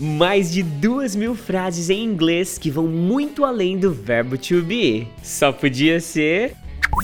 mais de duas mil frases em inglês que vão muito além do verbo to be. Só podia ser.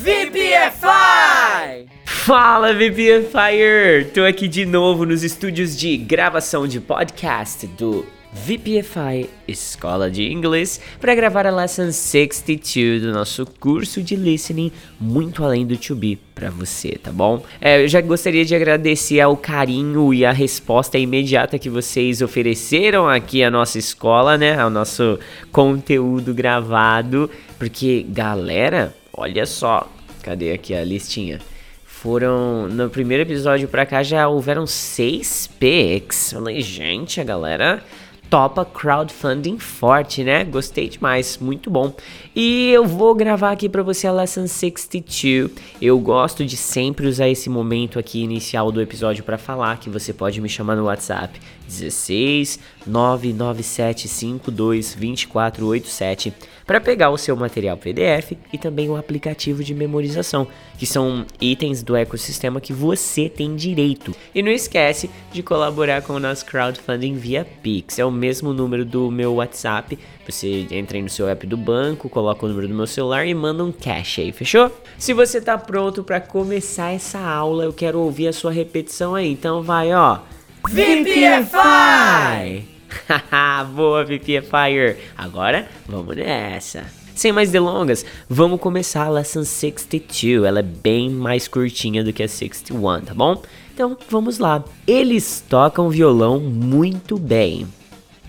VPFI! Fala VPFire! Tô aqui de novo nos estúdios de gravação de podcast do VPFI Escola de Inglês para gravar a Lesson 62 do nosso curso de listening muito além do to be para você, tá bom? É, eu já gostaria de agradecer ao carinho e a resposta imediata que vocês ofereceram aqui à nossa escola, né? Ao nosso conteúdo gravado, porque galera, olha só, cadê aqui a listinha? Foram. No primeiro episódio pra cá já houveram seis pics. Falei, gente, a galera topa crowdfunding forte, né? Gostei demais, muito bom. E eu vou gravar aqui para você a Lesson 62. Eu gosto de sempre usar esse momento aqui inicial do episódio para falar que você pode me chamar no WhatsApp 16 99752 2487 para pegar o seu material PDF e também o aplicativo de memorização, que são itens do ecossistema que você tem direito. E não esquece de colaborar com o nosso crowdfunding via Pix. É o mesmo número do meu WhatsApp. Você entra aí no seu app do banco, coloca o número do meu celular e manda um cash aí, fechou? Se você tá pronto para começar essa aula, eu quero ouvir a sua repetição aí. Então vai, ó. VPFI! Boa, VPFire! Agora, vamos nessa! Sem mais delongas, vamos começar a Lesson 62. Ela é bem mais curtinha do que a 61, tá bom? Então, vamos lá. Eles tocam violão muito bem.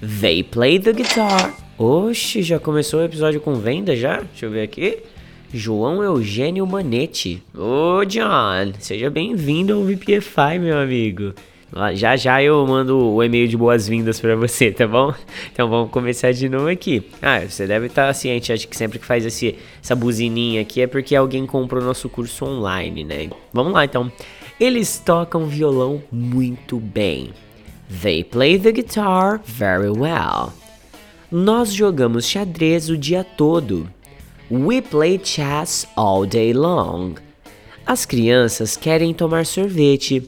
They play the guitar. Oxe, já começou o episódio com venda já? Deixa eu ver aqui. João Eugênio Manetti. Ô, John, seja bem-vindo ao VPFI, meu amigo. Já já eu mando o e-mail de boas-vindas para você, tá bom? Então vamos começar de novo aqui. Ah, você deve estar ciente, acho que sempre que faz esse, essa buzininha aqui é porque alguém comprou nosso curso online, né? Vamos lá então. Eles tocam violão muito bem. They play the guitar very well. Nós jogamos xadrez o dia todo. We play chess all day long. As crianças querem tomar sorvete.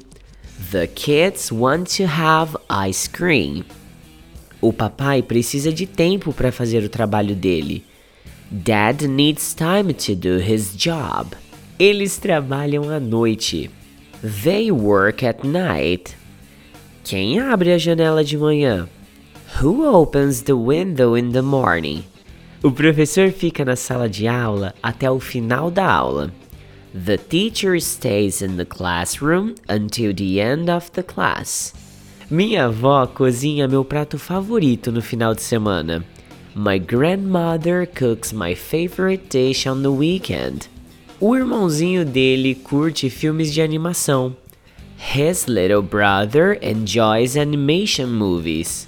The kids want to have ice cream. O papai precisa de tempo para fazer o trabalho dele. Dad needs time to do his job. Eles trabalham à noite. They work at night. Quem abre a janela de manhã? Who opens the window in the morning? O professor fica na sala de aula até o final da aula. The teacher stays in the classroom until the end of the class. Minha avó cozinha meu prato favorito no final de semana. My grandmother cooks my favorite dish on the weekend. O irmãozinho dele curte filmes de animação. His little brother enjoys animation movies.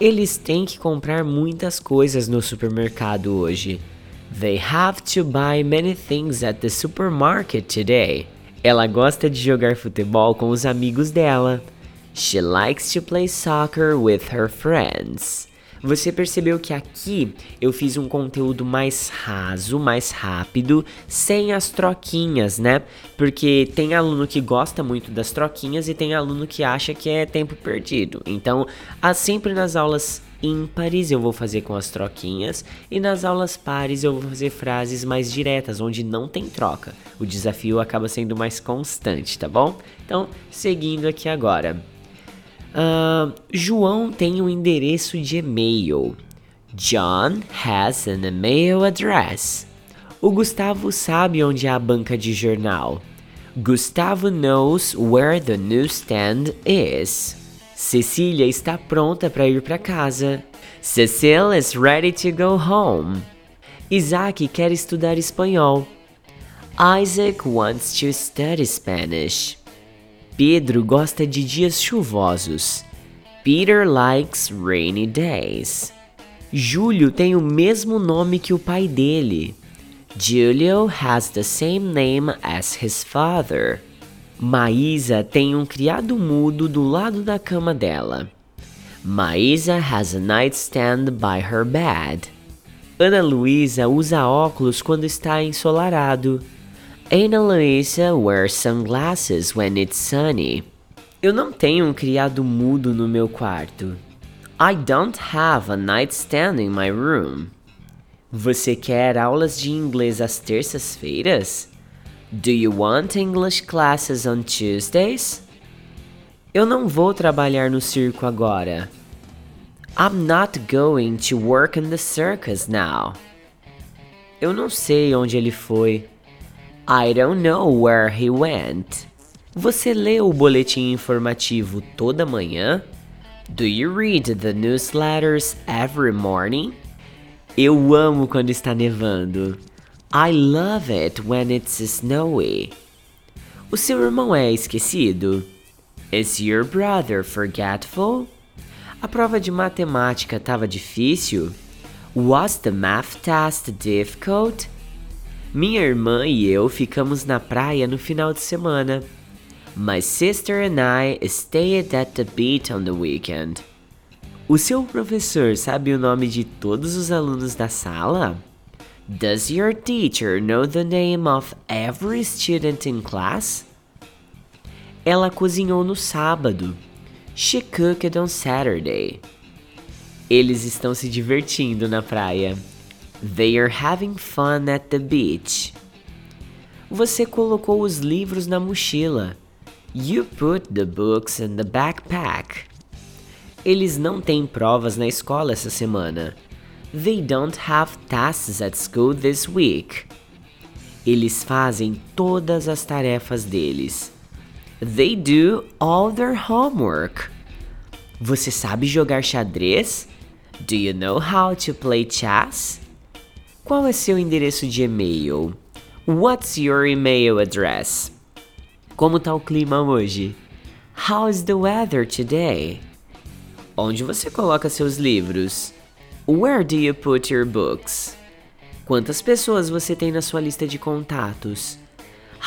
Eles têm que comprar muitas coisas no supermercado hoje. They have to buy many things at the supermarket today. Ela gosta de jogar futebol com os amigos dela. She likes to play soccer with her friends. Você percebeu que aqui eu fiz um conteúdo mais raso, mais rápido, sem as troquinhas, né? Porque tem aluno que gosta muito das troquinhas e tem aluno que acha que é tempo perdido. Então, sempre nas aulas ímpares eu vou fazer com as troquinhas e nas aulas pares eu vou fazer frases mais diretas, onde não tem troca. O desafio acaba sendo mais constante, tá bom? Então, seguindo aqui agora. Uh, João tem um endereço de e-mail. John has an email address. O Gustavo sabe onde é a banca de jornal. Gustavo knows where the newsstand is. Cecília está pronta para ir para casa. Cecile is ready to go home. Isaac quer estudar espanhol. Isaac wants to study Spanish. Pedro gosta de dias chuvosos. Peter likes rainy days. Júlio tem o mesmo nome que o pai dele. Julio has the same name as his father. Maísa tem um criado mudo do lado da cama dela. Maísa has a nightstand by her bed. Ana Luísa usa óculos quando está ensolarado. Ana Luísa wears sunglasses when it's sunny. Eu não tenho um criado mudo no meu quarto. I don't have a nightstand in my room. Você quer aulas de inglês às terças-feiras? Do you want English classes on Tuesdays? Eu não vou trabalhar no circo agora. I'm not going to work in the circus now. Eu não sei onde ele foi. I don't know where he went. Você lê o boletim informativo toda manhã? Do you read the newsletters every morning? Eu amo quando está nevando. I love it when it's snowy. O seu irmão é esquecido? Is your brother forgetful? A prova de matemática estava difícil? Was the math test difficult? Minha irmã e eu ficamos na praia no final de semana. My sister and I stayed at the beach on the weekend. O seu professor sabe o nome de todos os alunos da sala? Does your teacher know the name of every student in class? Ela cozinhou no sábado. She cooked on Saturday. Eles estão se divertindo na praia. They are having fun at the beach. Você colocou os livros na mochila. You put the books in the backpack. Eles não têm provas na escola essa semana. They don't have tasks at school this week. Eles fazem todas as tarefas deles. They do all their homework. Você sabe jogar xadrez? Do you know how to play chess? Qual é seu endereço de e-mail? What's your email address? Como tá o clima hoje? How's the weather today? Onde você coloca seus livros? Where do you put your books? Quantas pessoas você tem na sua lista de contatos?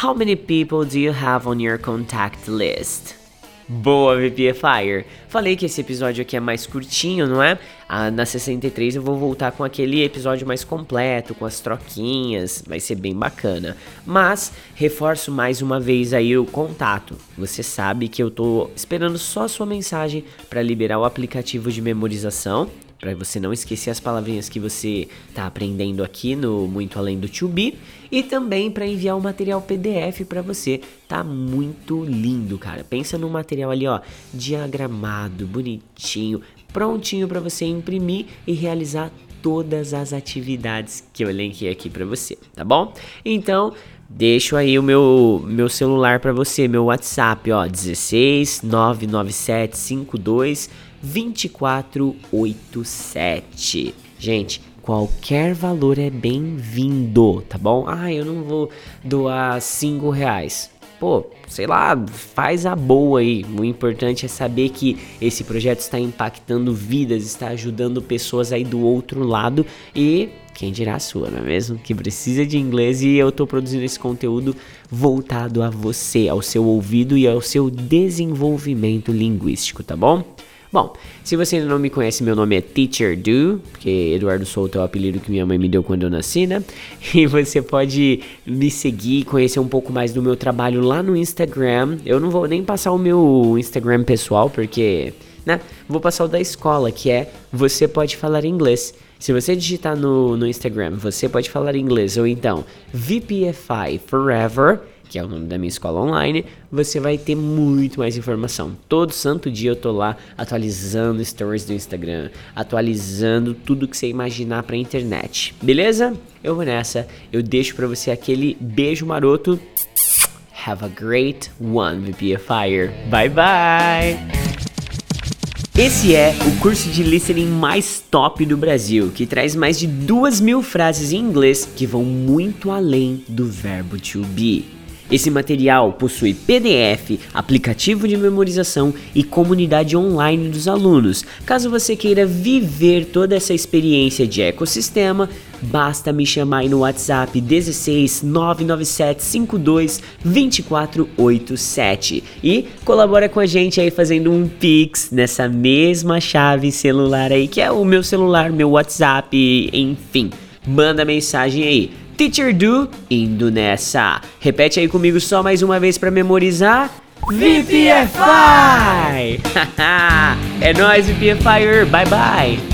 How many people do you have on your contact list? Boa, VPFire! Falei que esse episódio aqui é mais curtinho, não é? Ah, na 63 eu vou voltar com aquele episódio mais completo, com as troquinhas, vai ser bem bacana. Mas reforço mais uma vez aí o contato. Você sabe que eu tô esperando só a sua mensagem para liberar o aplicativo de memorização para você não esquecer as palavrinhas que você está aprendendo aqui no Muito Além do To Be e também para enviar o material PDF para você. Tá muito lindo, cara. Pensa no material ali, ó, diagramado, bonitinho, prontinho para você imprimir e realizar todas as atividades que eu elenquei aqui para você, tá bom? Então, deixo aí o meu, meu celular para você, meu WhatsApp, ó, 16 997 52 2487. Gente, qualquer valor é bem-vindo, tá bom? Ah, eu não vou doar 5 reais. Pô, sei lá, faz a boa aí. O importante é saber que esse projeto está impactando vidas, está ajudando pessoas aí do outro lado e quem dirá a sua, não é mesmo? Que precisa de inglês e eu estou produzindo esse conteúdo voltado a você, ao seu ouvido e ao seu desenvolvimento linguístico, tá bom? Bom, se você ainda não me conhece, meu nome é Teacher Do, porque Eduardo Souto é o apelido que minha mãe me deu quando eu nasci, né? E você pode me seguir, conhecer um pouco mais do meu trabalho lá no Instagram. Eu não vou nem passar o meu Instagram pessoal, porque, né? Vou passar o da escola, que é Você Pode Falar Inglês. Se você digitar no, no Instagram, você pode falar inglês, ou então VPFI Forever que é o nome da minha escola online, você vai ter muito mais informação. Todo santo dia eu tô lá atualizando stories do Instagram, atualizando tudo que você imaginar pra internet. Beleza? Eu vou nessa. Eu deixo para você aquele beijo maroto. Have a great one, VPFire. Bye bye! Esse é o curso de listening mais top do Brasil, que traz mais de duas mil frases em inglês que vão muito além do verbo to be. Esse material possui PDF, aplicativo de memorização e comunidade online dos alunos. Caso você queira viver toda essa experiência de ecossistema, basta me chamar no WhatsApp 16 997 52 2487 e colabora com a gente aí fazendo um Pix nessa mesma chave celular aí, que é o meu celular, meu WhatsApp, enfim. Manda mensagem aí Teacher Do indo nessa. Repete aí comigo só mais uma vez para memorizar. VPFI! é nóis, VPFIer! Bye bye!